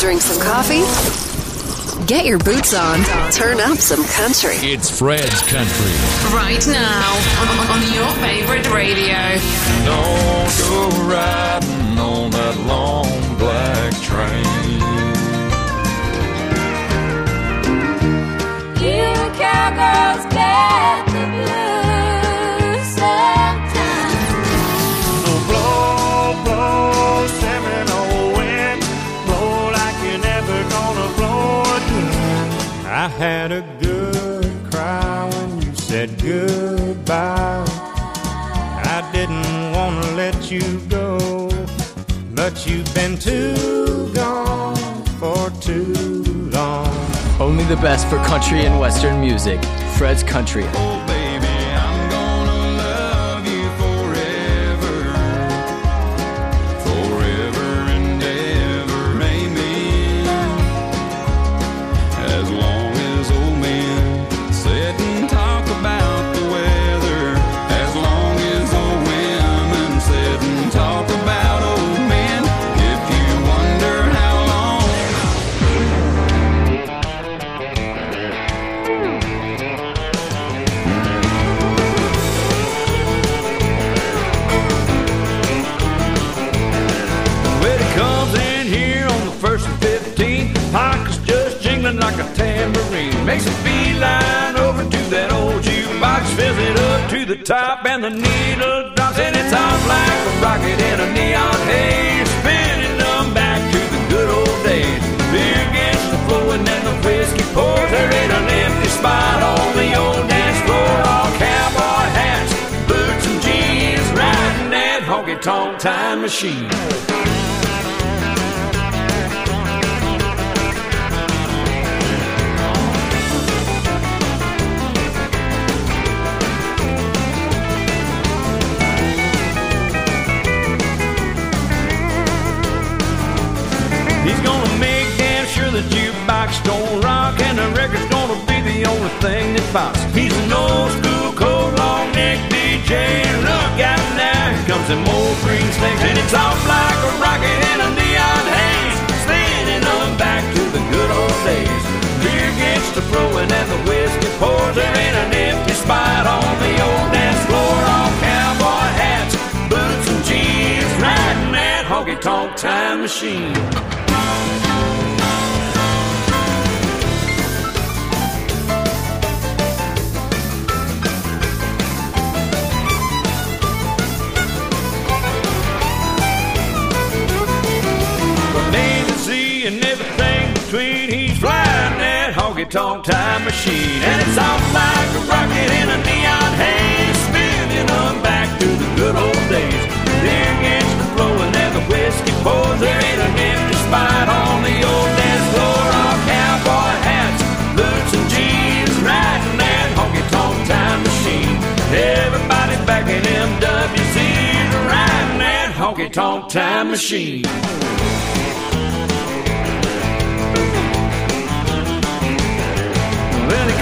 Drink some coffee? Get your boots on. Turn up some country. It's Fred's Country. Right now on, on your favorite radio. Don't go riding on that long black train. You cowgirls get you go, but you've been too gone for too long. Only the best for country and western music. Fred's Country. Makes a beeline over to that old jukebox, fills it up to the top, and the needle drops, and it's off like a rocket in a neon haze, spinning them back to the good old days. Beer gets to flowing and the whiskey pours. There ain't an empty spot on the old dance floor. All cowboy hats, boots and jeans, riding that honky tonk time machine. Jukebox don't rock and the record's gonna be the only thing that pops. He's an old school cold long neck DJ. Look out now, here comes them old green snakes and it's off like a rocket in a neon haze, spinning on back to the good old days. Beer gets to flowing and the whiskey pours. There ain't an empty spot on the old dance floor. All cowboy hats, boots and jeans, riding that honky tonk time machine. And everything between. He's flying that honky tonk time machine. And it's off like a rocket in a neon haze, spinning on back to the good old days. Beer gets to flowing and the whiskey pours. There ain't an empty spot on the old dance floor. All cowboy hats, boots and jeans, riding that honky tonk time machine. Everybody back in MWC's riding that honky tonk time machine.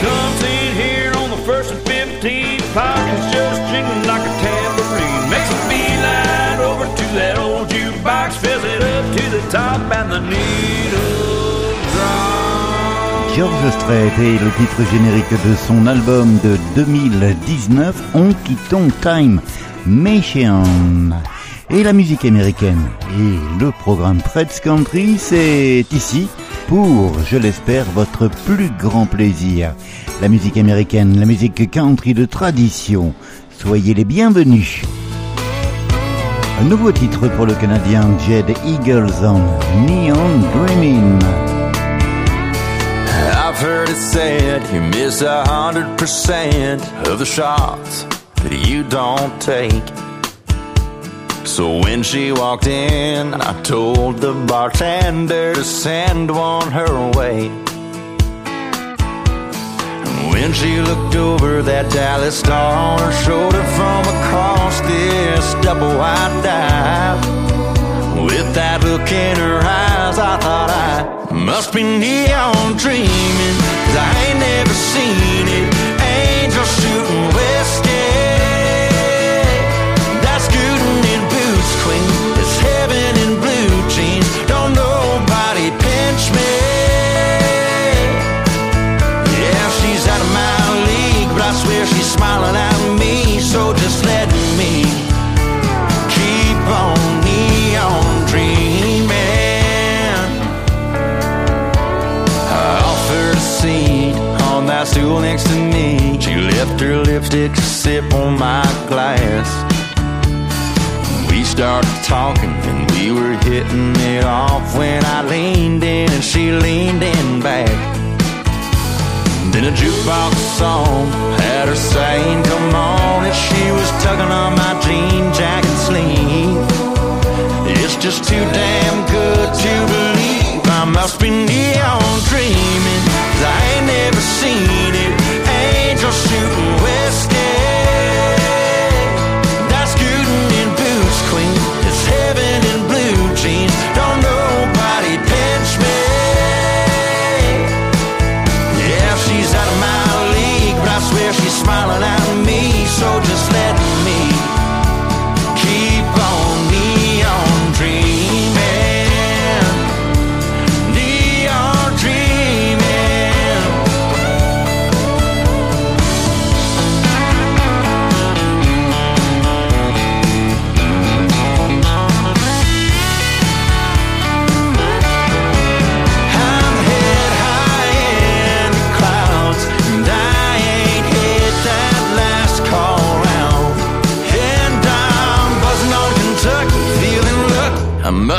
Comes in here on the first and 15th, pockets just jingling like a tambourine. Makes a beeline over to that old jukebox, fills it up to the top, and the needle. George Strait est le titre générique de son album de 2019, Honky Tonk Time Machine. Et la musique américaine et le programme Fred's Country, c'est ici pour, je l'espère, votre plus grand plaisir. La musique américaine, la musique country de tradition. Soyez les bienvenus. Un nouveau titre pour le Canadien Jed Eagleson, Neon Dreaming. So when she walked in, I told the bartender to send one her way. And when she looked over that Dallas star on her shoulder from across this double wide dive, with that look in her eyes, I thought I must be neon dreaming. Cause I ain't never seen it. Angels shooting stool next to me. She left her lipstick to sip on my glass. We started talking and we were hitting it off when I leaned in and she leaned in back. Then a jukebox song had her saying, Come on, and she was tugging on my jean jacket sleeve. It's just too damn good to believe. I must be neon dreaming, I ain't never seen it. Angel shooting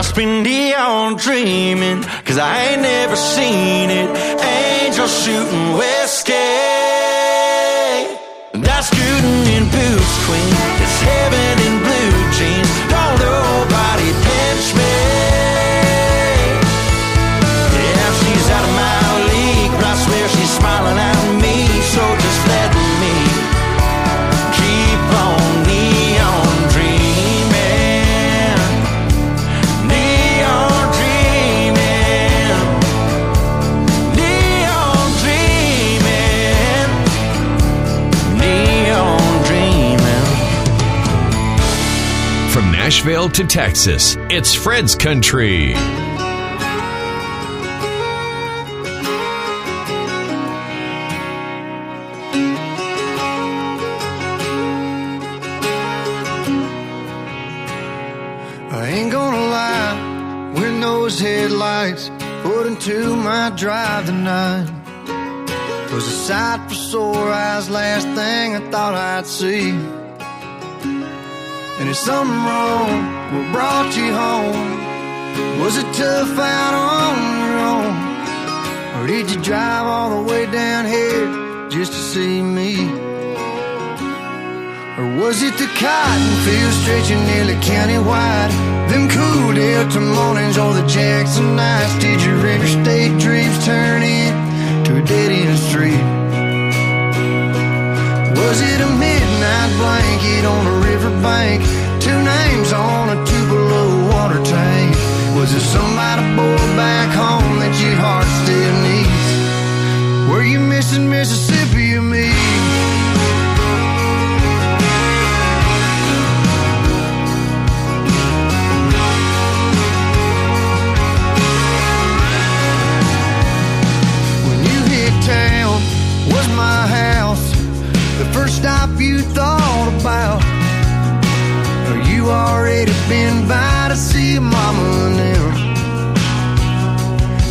I must be neon dreaming, cause I ain't never seen it. Angels shooting whiskey. Nashville to Texas, it's Fred's Country. I ain't gonna lie, when those headlights put into my drive tonight was a sight for sore eyes, last thing I thought I'd see. Is something wrong? What brought you home? Was it tough out on your own? Or did you drive all the way down here just to see me? Or was it the cotton fields stretching nearly county-wide? Them cool Delta mornings or the Jackson nights? Did your interstate dreams turn into a dead-end street? Was it a midnight blanket on a riverbank? Two names on a Tupelo water tank? Was it somebody boy back home that your heart still needs? Were you missing Mississippi or me? When you hit town, was my house first stop you thought about? Or you already been by to see your mama them?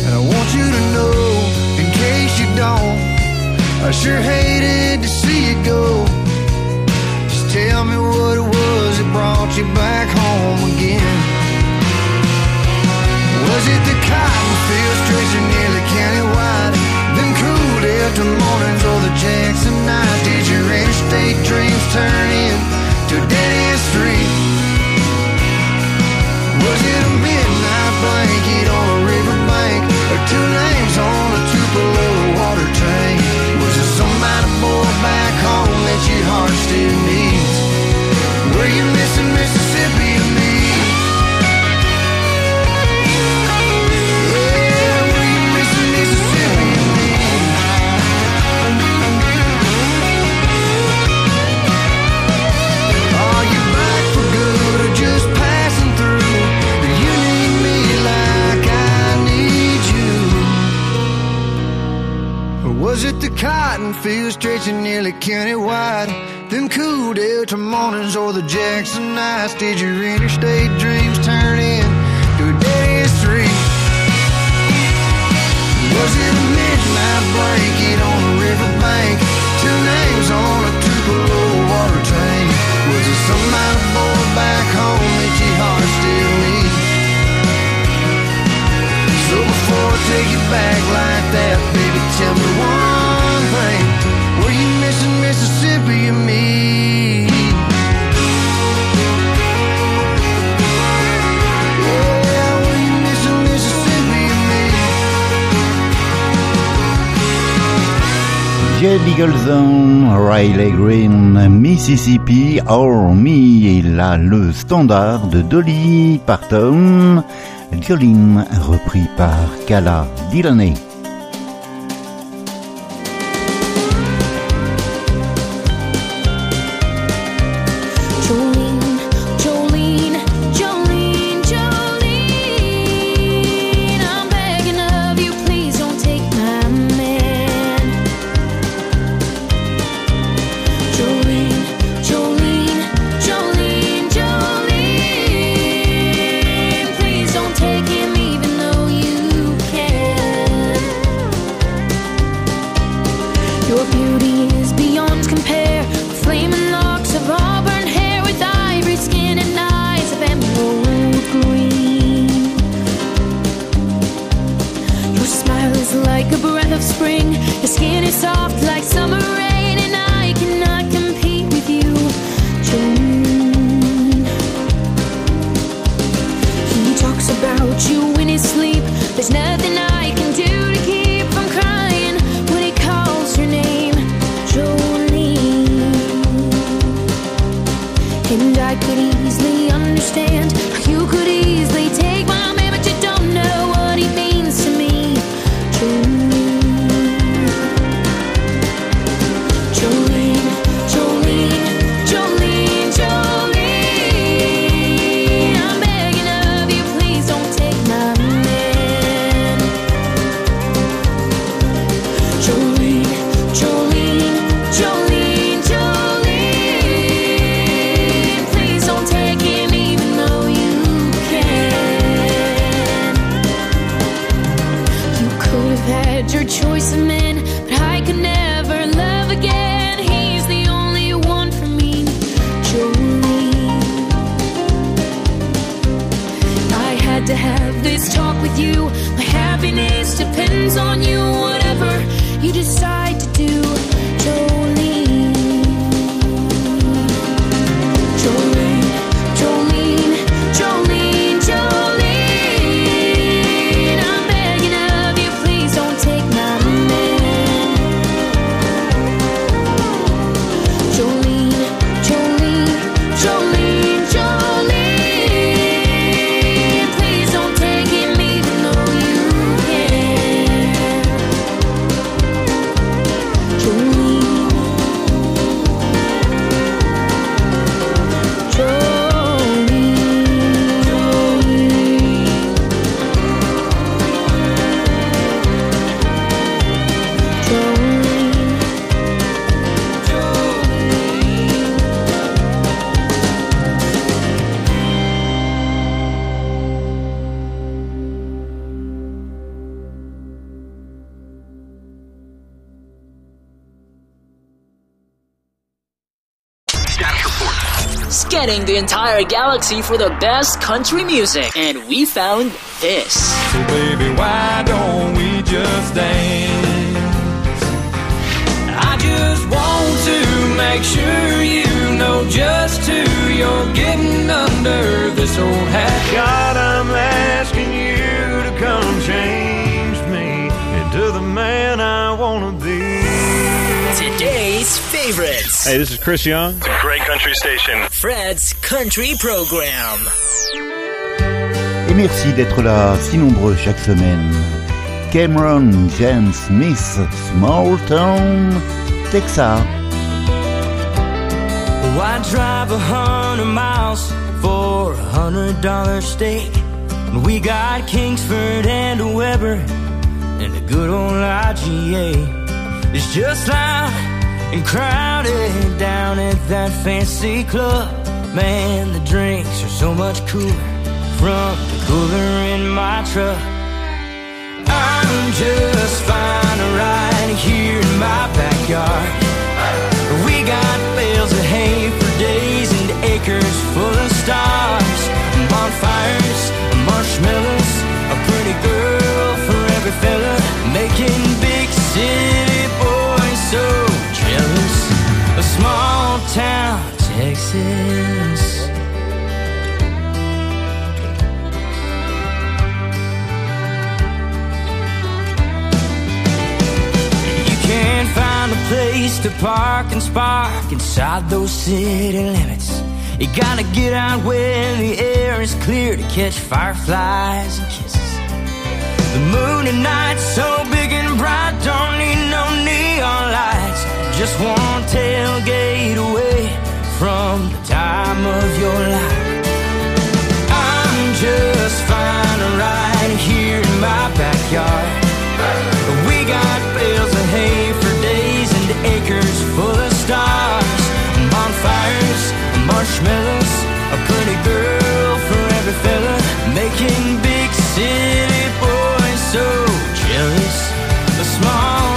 And I want you to know, in case you don't, I sure hated to see you go. Just tell me what it was that brought you back home again. Was it the cotton fields stretching nearly county-wide? Them Delta mornings or the Jackson nights? Did your interstate dreams turn into a dead-end street? Was it a midnight blanket on a riverbank? Or two names on a Tupelo water tank? Was it somebody boy back home that your heart still needs? Were you missing Mississippi cotton fields stretching nearly countywide. Them cool Delta mornings or the Jackson nights. Did your interstate dreams turn in to a dead street? Was it a midnight blanket on a riverbank? Two names on a Tupelo water tank. Was it some minor boy back home that your heart still needs? So before I take you back like that, baby, tell me one. Jed Eagleson, Riley Green, Mississippi or Me, et là le standard de Dolly Parton, Jolene, repris par Kala Delaney. You decide galaxy for the best country music, and we found this. So baby, why don't we just dance? I just want to make sure you know just who you're getting under this old hat. God, I'm asking you to come change me into the man I want to be. Today's favorites. Hey, this is Chris Young. Great country station. Fred's Country Program. Et merci d'être là si nombreux chaque semaine. Cameron James Smith, Small Town, Texas. Why drive a hundred miles for a hundred dollar steak? We got Kingsford and Weber and a good old IGA. It's just loud and crowded down at that fancy club. Man, the drinks are so much cooler from the cooler in my truck. I'm just fine right here in my backyard. We got bales of hay for days and acres full of stars, bonfires, marshmallows, a pretty girl for every fella. small town Texas. You can't find a place to park and spark inside those city limits. You gotta get out when the air is clear to catch fireflies and kisses. The moon at night's so big and bright, don't need no neon light. Just one tailgate away from the time of your life. I'm just fine right here in my backyard. We got bales of hay for days and acres full of stars, bonfires, marshmallows, a pretty girl for every fella, making big city boys so jealous. A small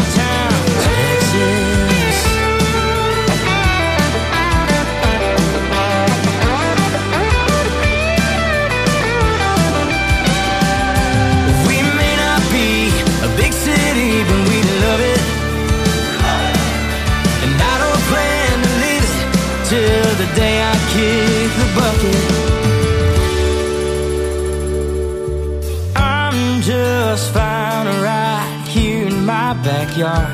backyard.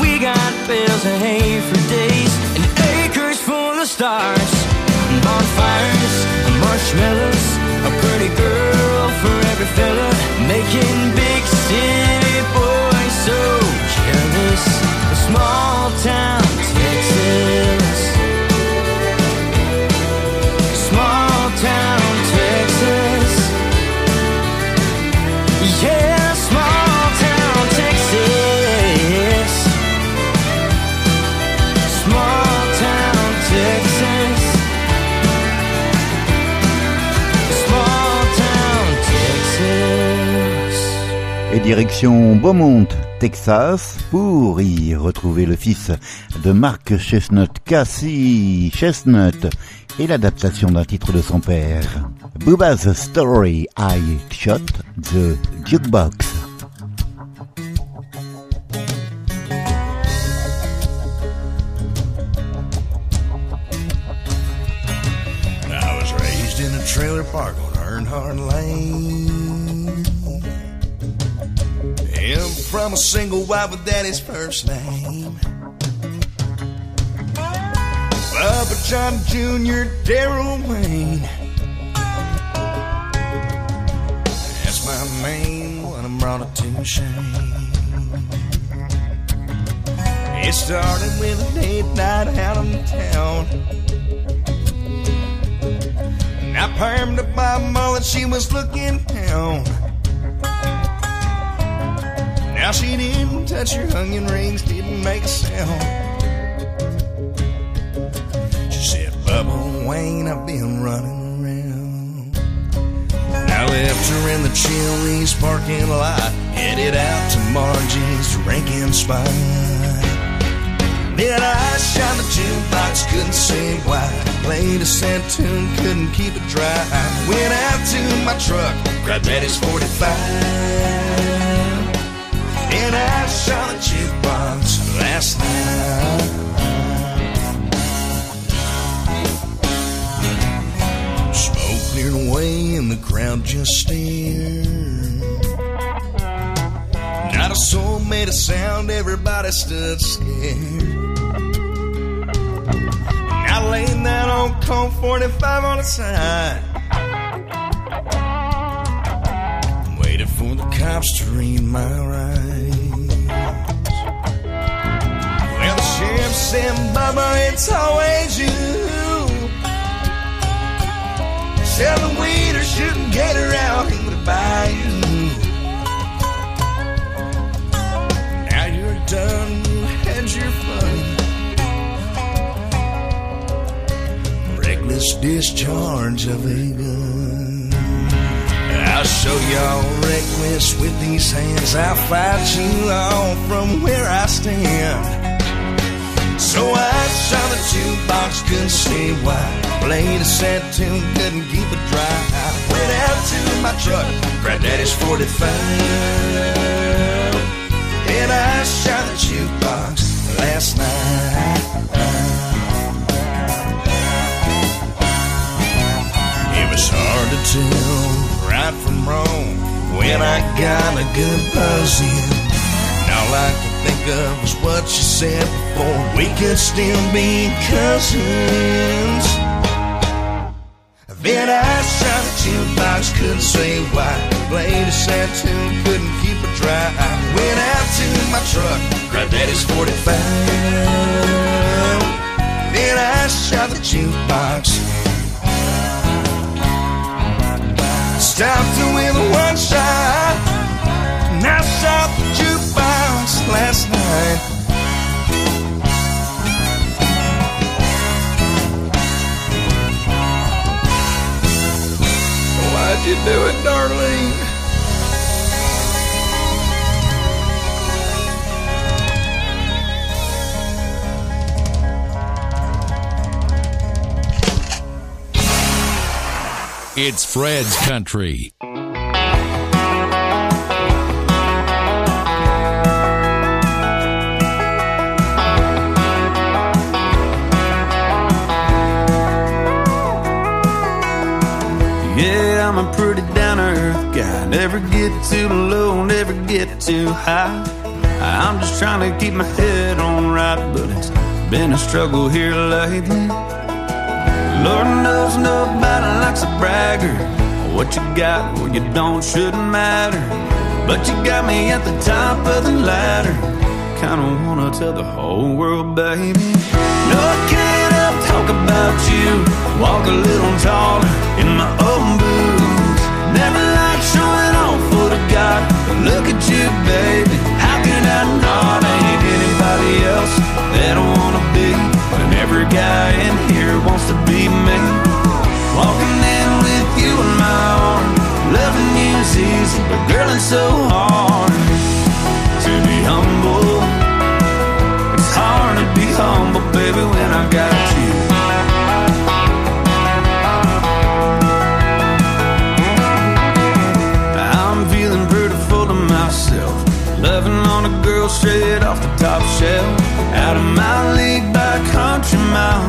We got bales of hay for days and acres full of stars, bonfires, marshmallows, a pretty girl for every fella, making big city boys so jealous. A small town Texas, direction Beaumont, Texas, pour y retrouver le fils de Mark Chestnut, Cassie Chestnut, et l'adaptation d'un titre de son père. Booba's Story, I Shot the Jukebox. I was raised in a trailer park on Earnhardt Lane. From a single wife with daddy's first name. Papa John Jr., Daryl Wayne. That's my name when I'm brought to shame. It started with a date night out in town. And I permed up my mullet, she was looking down. Now she didn't touch her onion rings, didn't make a sound. She said, Bubba Wayne, I've been running around. I left her in the Chili's parking lot, headed out to Margie's drinking spot. Then I shot the jukebox, couldn't say why. Played a sad tune, couldn't keep it dry. I Went out to my truck, grabbed Daddy's 45. Then I saw the jukebox last night. Smoke cleared away and the crowd just stared. Not a soul made a sound, everybody stood scared. I laid down on Colt 45 on the side. Waited for the cops to read my rights. The said, Bubba, it's always you. Selling weed or shooting gator out in the bayou. Now you're done, you had your fun. Reckless discharge of a gun. I'll show y'all reckless with these hands. I'll fight you all from where I stand. So I shot the jukebox, couldn't see why. Played a sad tune, couldn't keep it dry. I Went out to my truck, grabbed Daddy's 45. And I shot the jukebox last night. It was hard to tell right from wrong when I got a good buzz in. Now like think of was what you said before we could still be cousins. Then I shot a jukebox, couldn't say why. Played a sad tune, couldn't keep it dry. I went out to my truck, grabbed Daddy's 45. Then I shot the jukebox. Stopped it with one shot. Last night. Why'd you do it, Darlene? It's Fred's Country. I'm a pretty down earth guy. Never get too low, never get too high. I'm just trying to keep my head on right, but it's been a struggle here lately. Lord knows nobody likes a bragger. What you got, what you don't, shouldn't matter. But you got me at the top of the ladder. Kinda wanna tell the whole world, baby. No, I can't talk about you. Walk a little taller baby. How can I not? Ain't anybody else that I wanna be. And every guy in here wants to be me. Walking in with you in my arm. Loving you's easy, but girl, it's so hard to be humble. It's hard to be humble, baby, when I got you. A girl straight off the top shelf. Out of my league by country mile.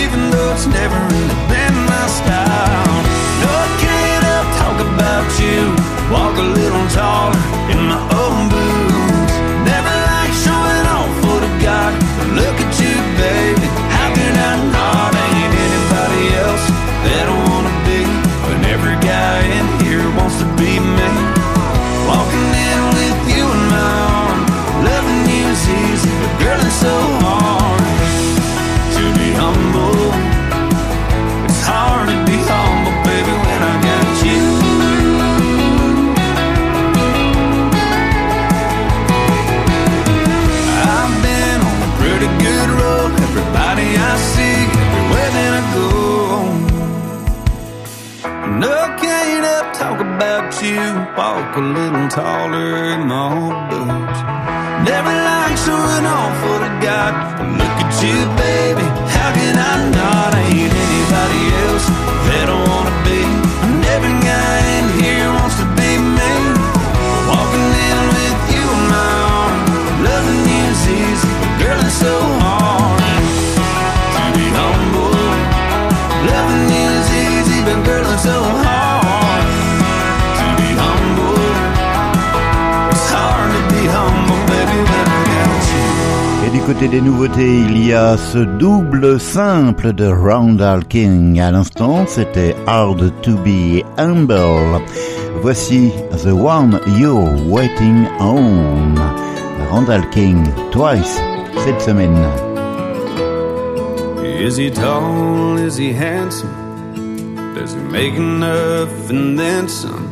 Even though it's never really been my style. No, I can't help talk about you. Walk a little taller in my Walk a little taller in my old boots. Never like showing off for the God. But look at you, baby. How can I not? Ain't anybody else that I wanna côté des nouveautés, il y a ce double simple de Randall King. À l'instant, c'était Hard to be humble. Voici The One You're Waiting On. Randall King, twice cette semaine. Is he tall? Is he handsome? Does he make enough and then some?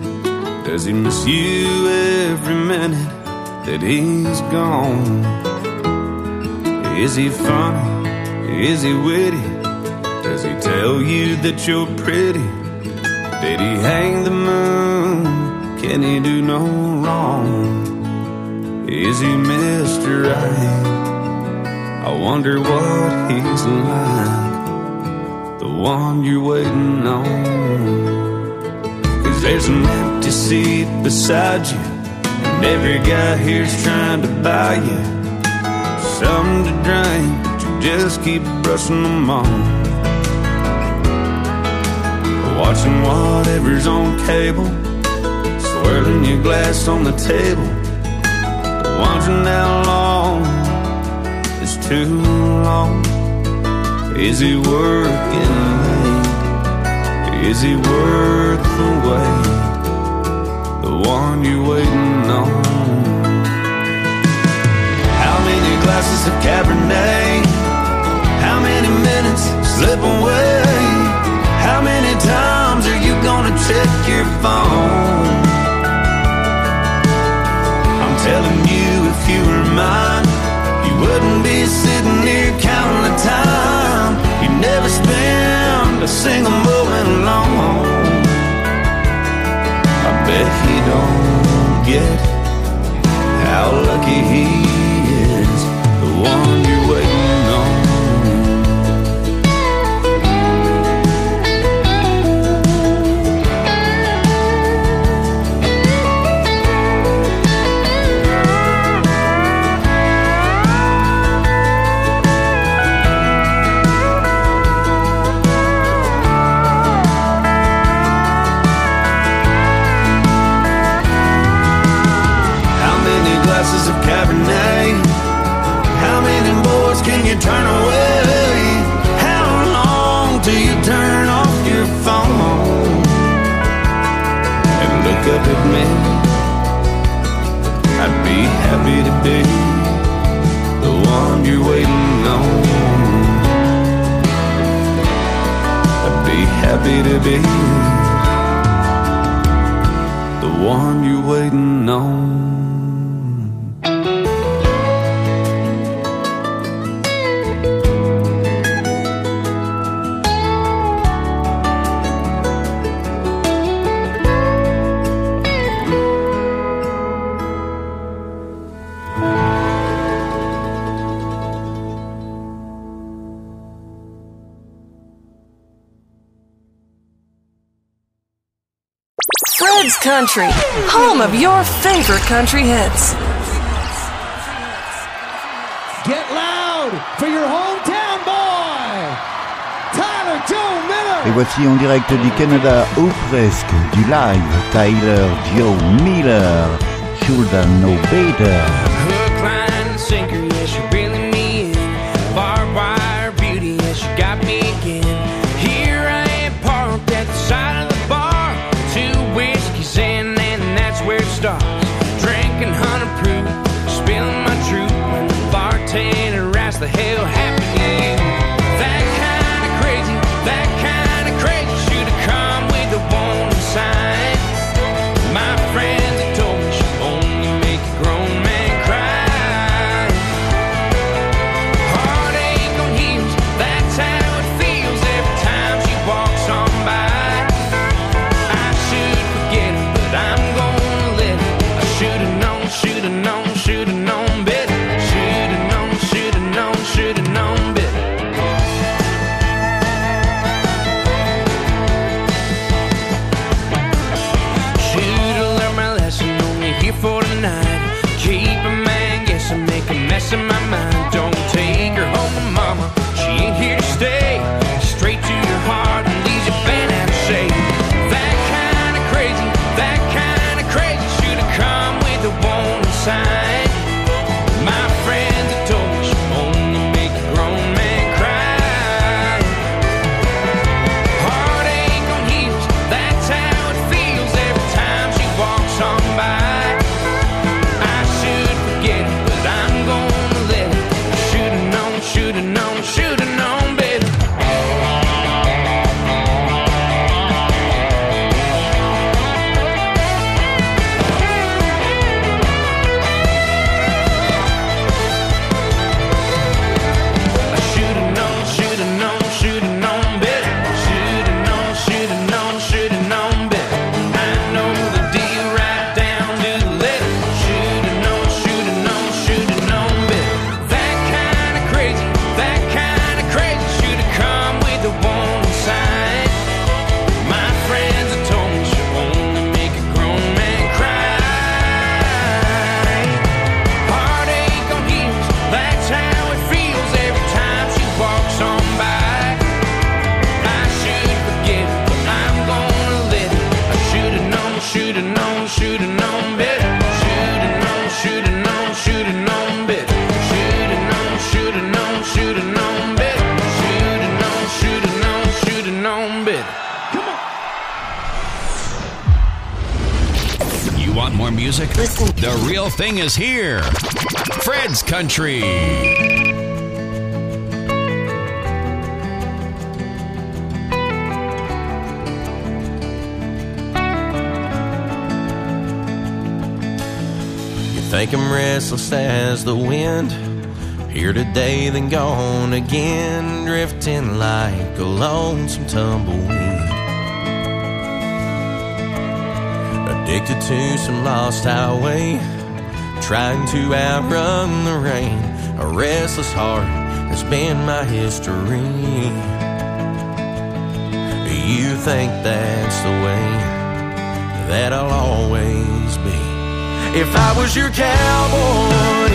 Does he miss you every minute that he's gone? Is he funny? Is he witty? Does he tell you that you're pretty? Did he hang the moon? Can he do no wrong? Is he Mr. Right? I wonder what he's like, the one you're waiting on. Cause there's an empty seat beside you, and every guy here's trying to buy you something to drink, but you just keep brushing them off. Watching whatever's on cable, swirling your glass on the table. Watching how long is too long. Is he working late? Is he worth the wait? The one you're waiting on glasses of Cabernet. How many minutes slip away? How many times are you gonna check your phone? I'm telling you, if you were mine, you wouldn't be sitting here counting the time. You'd never spend a single moment alone. I bet he don't get how lucky he one baby. country, home of your favorite country hits. Get loud for your hometown boy, Tyler Joe Miller. Et voici en direct du Canada, ou presque du live, Tyler Joe Miller. Should I know better? Restless as the wind. Here today, then gone again, drifting like a lonesome tumbleweed. Addicted to some lost highway, trying to outrun the rain. A restless heart has been my history. You think that's the way that I'll always be. If I was your cowboy,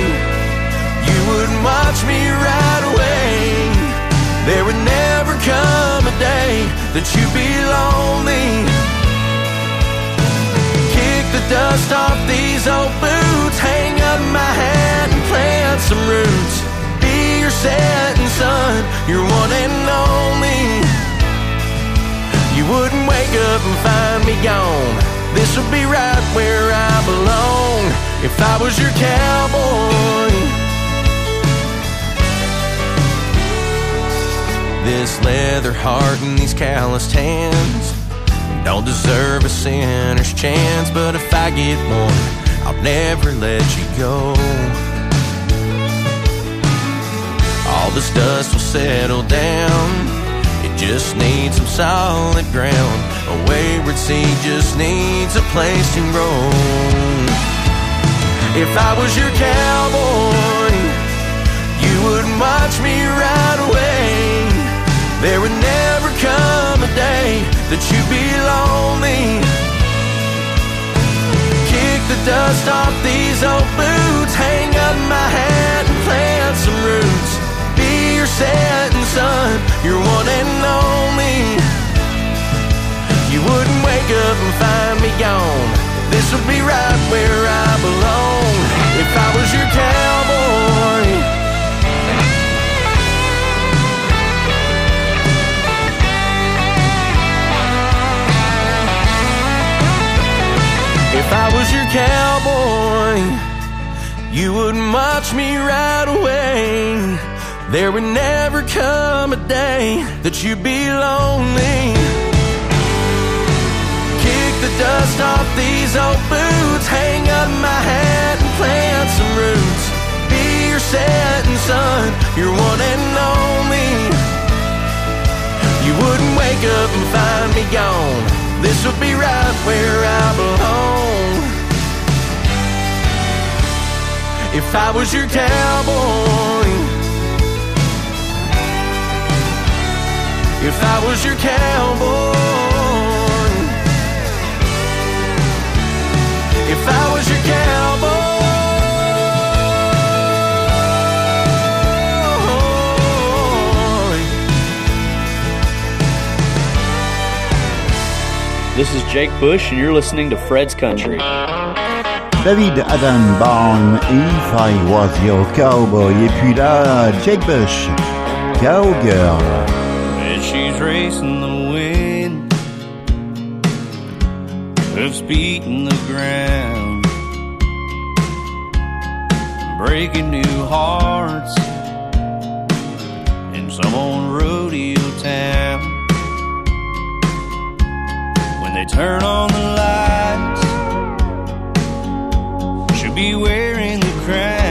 you wouldn't watch me ride away. There would never come a day that you'd be lonely. Kick the dust off these old boots, hang up my hat and plant some roots. Be your setting sun, your one and only. You wouldn't wake up and find me gone. This would be right where I belong if I was your cowboy. This leather heart and these calloused hands don't deserve a sinner's chance, but if I get one, I'll never let you go. All this dust will settle down it just needs some solid ground. A wayward seed just needs a place to roam. If I was your cowboy, you wouldn't watch me ride away. There would never come a day that you'd be lonely. Kick the dust off these old boots, hang up my hat and plant some roots Be your setting sun, your one and only. Wouldn't wake up and find me gone. This would be right where I belong if I was your cowboy. If I was your cowboy, you wouldn't watch me right away. There would never come a day that you'd be lonely. The dust off these old boots, hang up my hat and plant some roots. Be your setting sun, your one and only. You wouldn't wake up and find me gone. This would be right where I belong. If I was your cowboy. if I was your cowboy. If I was your cowboy. This is Jake Bush, and you're listening to Fred's Country. David Adam Byrnes, If I Was Your Cowboy. Et puis là, Jake Bush, Cowgirl. And she's racing the wind Hoofs beating the ground. Breaking new hearts. In some old rodeo town. When they turn on the lights. She'll be wearing the crown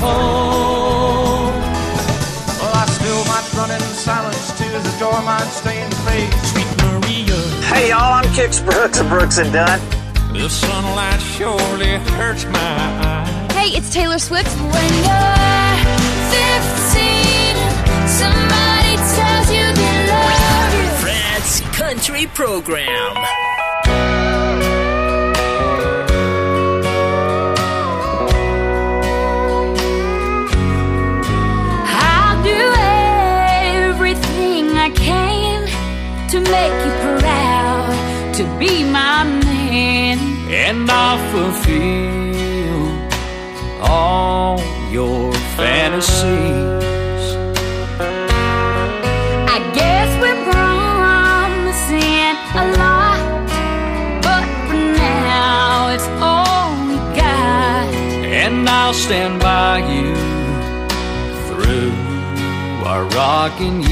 home. Well, I in silence, face. Sweet Maria. Hey, y'all, I'm Kix Brooks of Brooks and Dunn. The sunlight surely hurts my eyes. Hey, it's Taylor Swift. When you're 15, somebody tells you they love you. France Country Program. make you proud to be my man. And I'll fulfill all your fantasies. I guess we're promising a lot, but for now it's all we got. And I'll stand by you through our rocking years.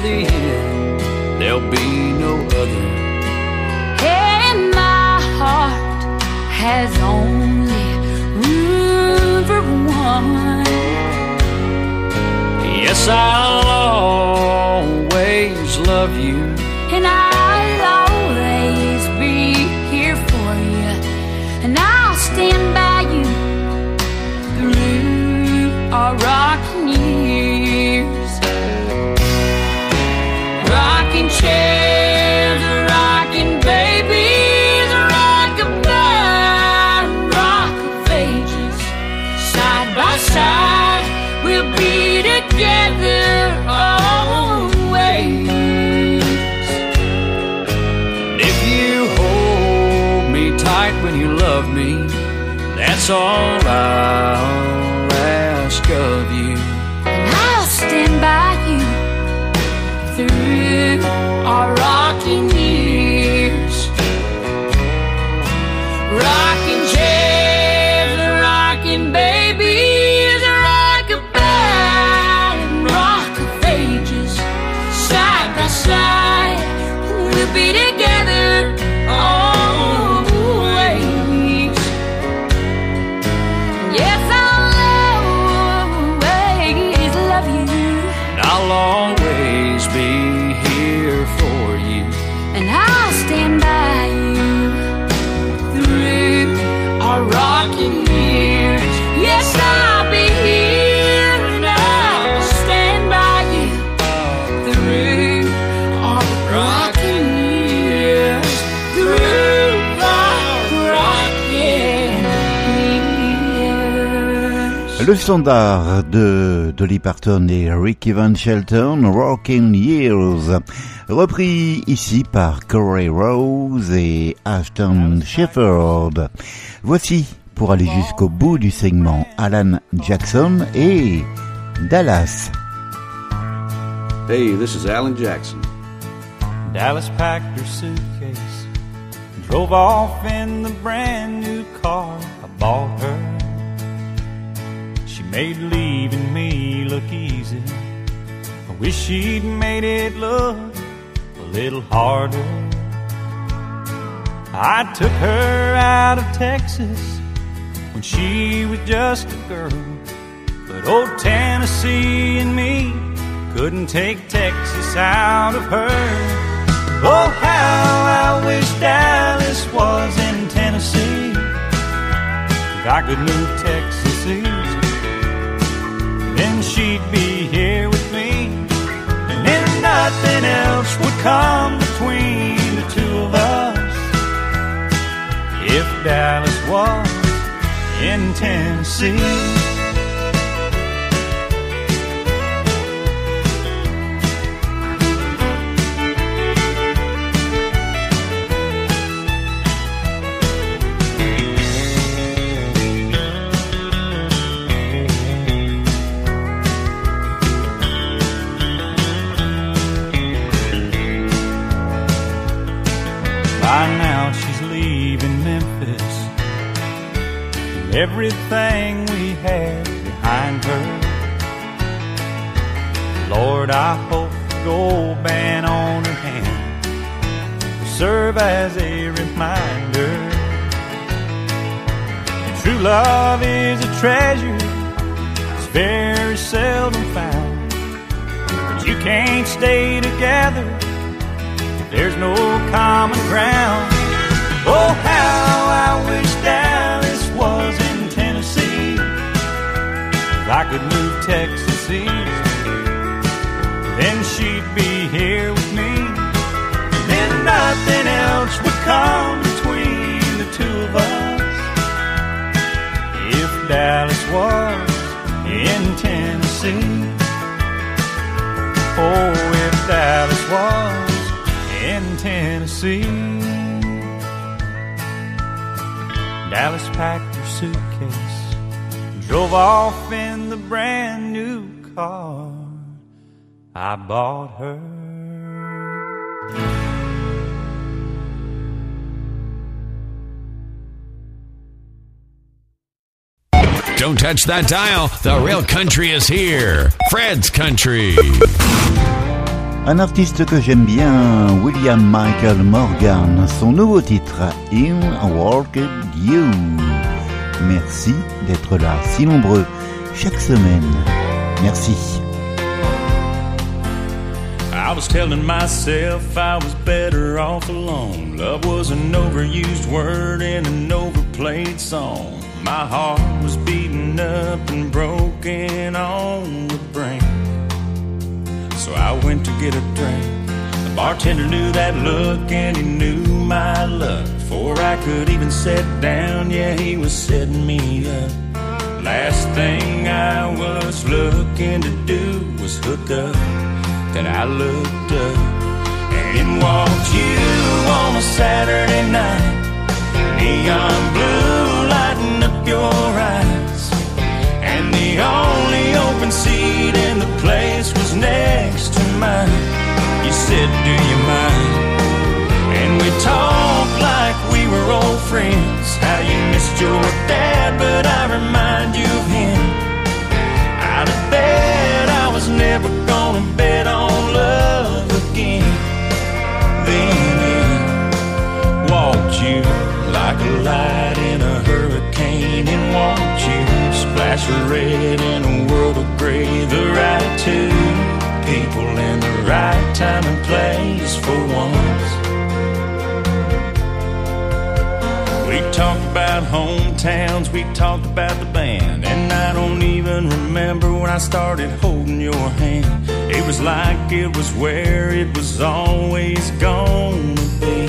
the end, there'll be no other. And my heart has only room for one. Yes, I'll always love you all out. Le standard de Dolly Parton et Ricky Van Shelton, Rockin' Years, repris ici par Corey Rose et Ashton Shepherd. Voici, pour aller jusqu'au bout du segment, Alan Jackson et Dallas. Hey, this is Alan Jackson. Dallas packed her suitcase, drove off in the brand new car I bought her. Made leaving me look easy. I wish she'd made it look a little harder. I took her out of Texas when she was just a girl. But old Tennessee and me couldn't take Texas out of her. Oh, how I wish Dallas was in Tennessee. If I could move Texas east, nothing else would come between the two of us. If Dallas was in Tennessee. No common ground. Oh, how I wish Dallas was in Tennessee. If I could move Texas east, then she'd be here with me. Then nothing else would come between the two of us. If Dallas was in Tennessee. Oh, if Dallas was Tennessee. Dallas packed her suitcase, drove off in the brand new car I bought her. Don't touch that dial. The real country is here. Fred's Country. Un artiste que j'aime bien, William Michael Morgan, son nouveau titre, In Walked You. Merci d'être là, si nombreux, chaque semaine. Merci. I was telling myself I was better off alone. Love was an overused word in an overplayed song. My heart was beaten up and broken on the brink. So I went to get a drink. The bartender knew that look and he knew my luck. Before I could even sit down, yeah, he was setting me up. Last thing I was looking to do was hook up. Then I looked up and in walked you on a Saturday night. Neon blue lighting up your eyes. And the only open seat in the was next to mine. You said, Do you mind? And we talked like we were old friends. How you missed your dad, but I remind you of him. Out of bed, I was never gonna bet on love again. Then in walked you like a light in a hurricane, and walked you splash red in a world of gray. The right two people in the right time and place for once. We talked about hometowns, we talked about the band, and I don't even remember when I started holding your hand. It was like it was where it was always gonna be,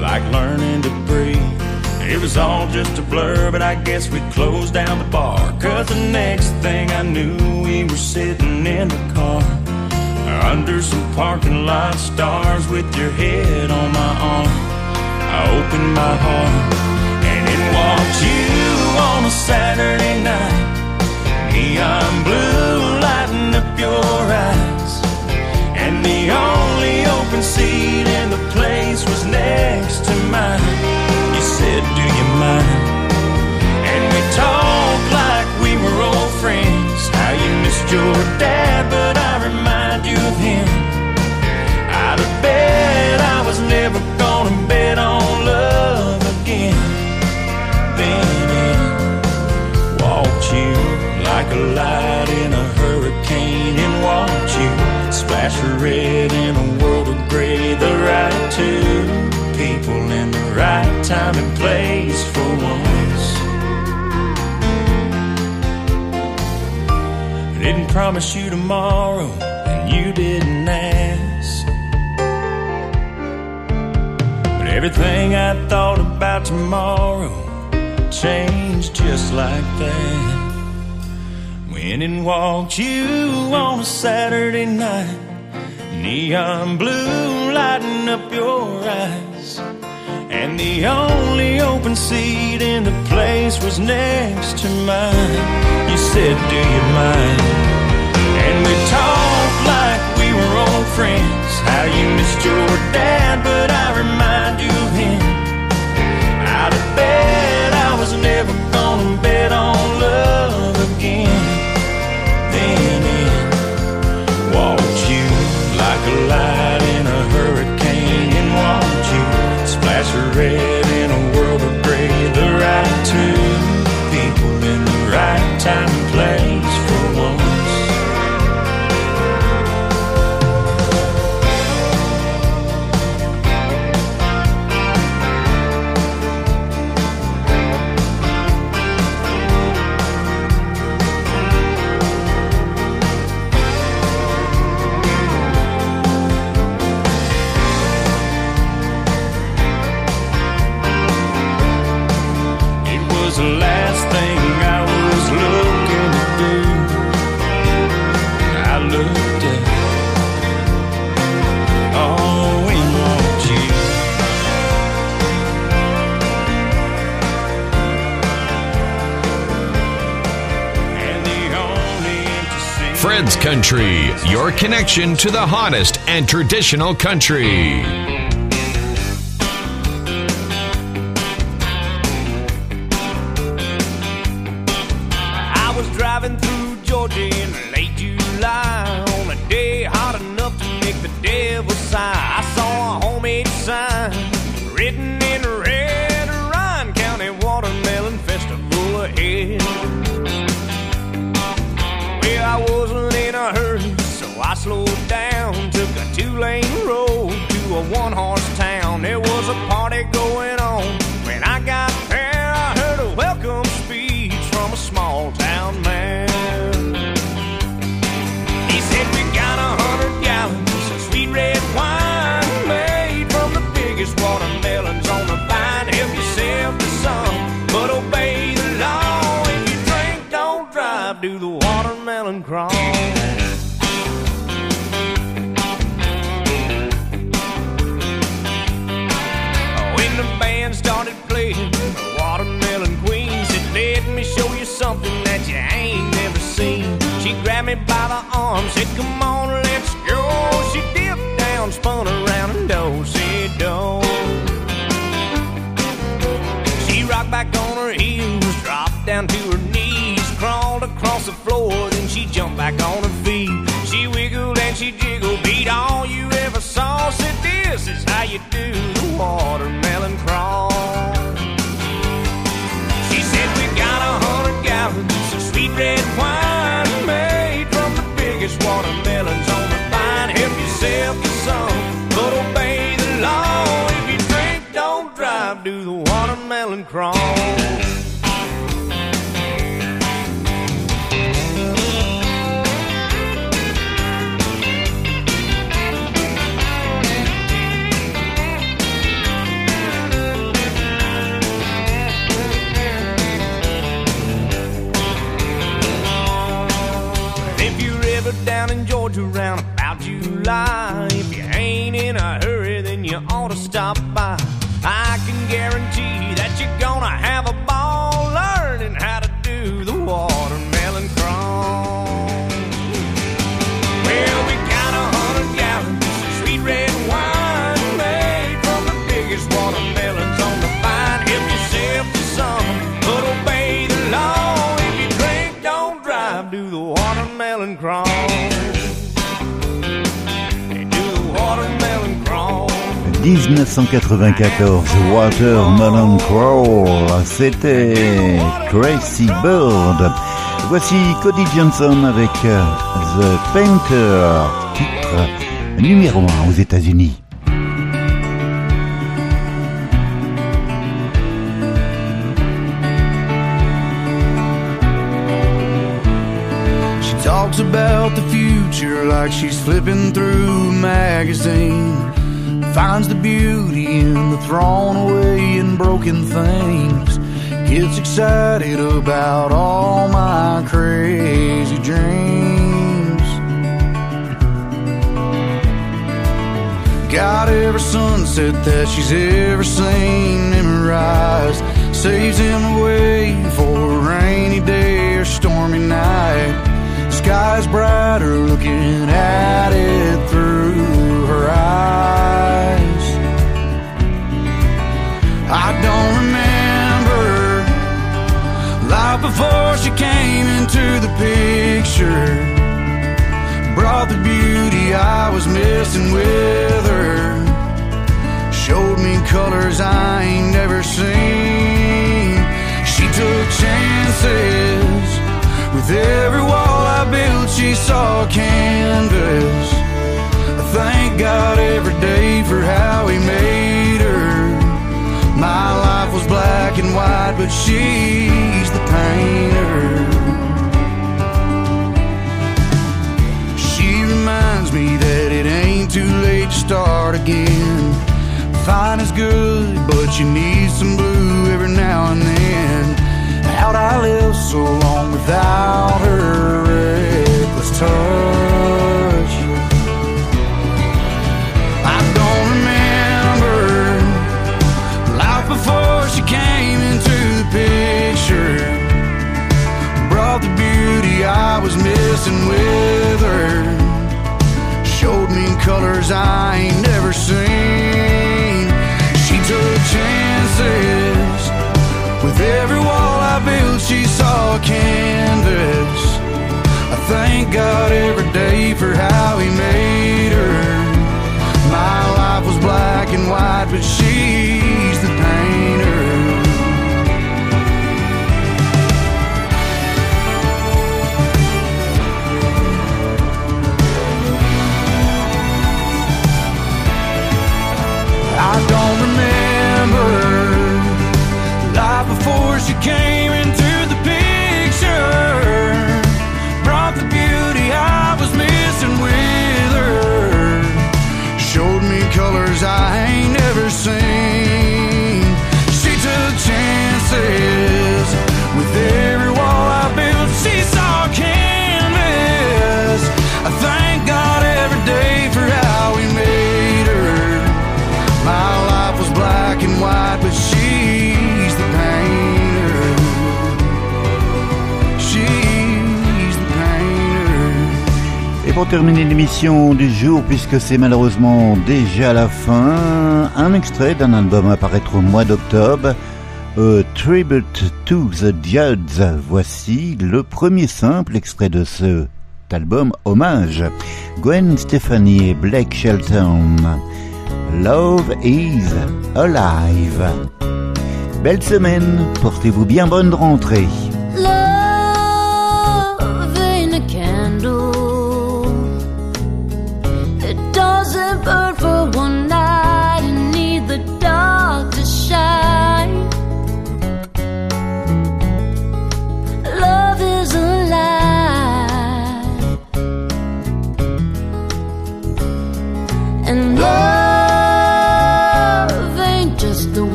like learning to breathe It was all just a blur, but I guess we closed down the bar. Cause the next thing I knew, we were sitting in the car. Under some parking lot stars with your head on my arm. I opened my heart, and in walked you on a Saturday night. Neon blue lighting up your eyes. And the only open seat in the place was next your dad, but I remind you of him. I'd have bet I was never gonna bet on love again. Then in walked you like a light in a hurricane, and watched you splash red in a world of gray. The right two people in the right time and place for once. Promise you tomorrow, and you didn't ask. But everything I thought about tomorrow changed just like that. When and walked you on a Saturday night, neon blue lighting up your eyes. And the only open seat in the place was next to mine. You said, Do you mind? Talked like we were old friends. How you missed your dad, but I remind Country, your connection to the hottest and traditional country. Me by the arm, said, Come on, let's go. She dipped down, spun around, and said, do. She rocked back on her heels, dropped down to her knees, crawled across the floor, then she jumped back on her feet. She wiggled and she jiggled, beat all you ever saw. Said, This is how you do the watermelon 1994, Watermelon Crawl, c'était Tracy Bird. Voici Cody Johnson avec euh, The Painter, titre numéro 1 aux États-Unis. She talks about the future like she's flipping through a magazine. Finds the beauty in the thrown away and broken things. Gets excited about all my crazy dreams. Got every sunset that she's ever seen memorized. Saves him away for a rainy day or stormy night. Sky's brighter looking at it through her eyes. I don't remember life before she came into the picture. Brought the beauty I was missing with her. Showed me colors I ain't never seen. She took chances. With every wall I built, she saw canvas. I thank God every day for how He made her. My life was black and white, but she's the painter. She reminds me that it ain't too late to start again. Fine is good, but you need some blue every now and then. How'd I live so long without her reckless touch? Pour terminer l'émission du jour, puisque c'est malheureusement déjà la fin, un extrait d'un album à paraître au mois d'octobre, A Tribute to the Judds. Voici le premier simple extrait de ce album hommage. Gwen Stefani et Blake Shelton. Love is alive. Belle semaine, portez-vous bien bonne rentrée.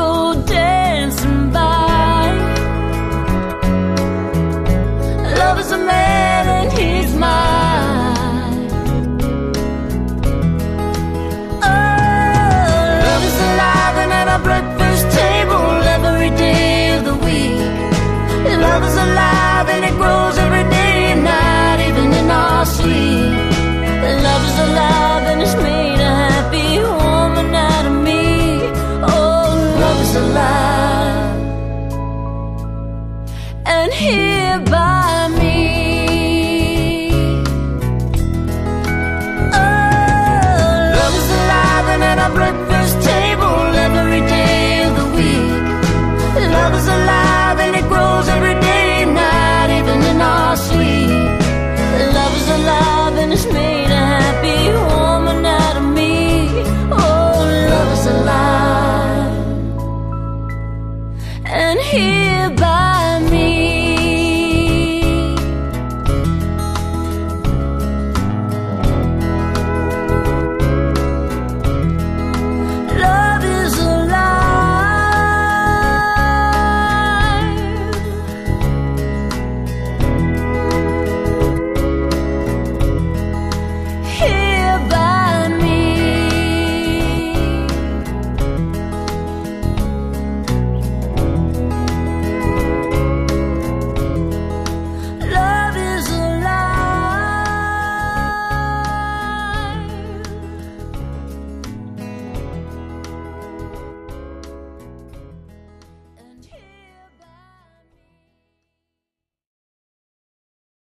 go down.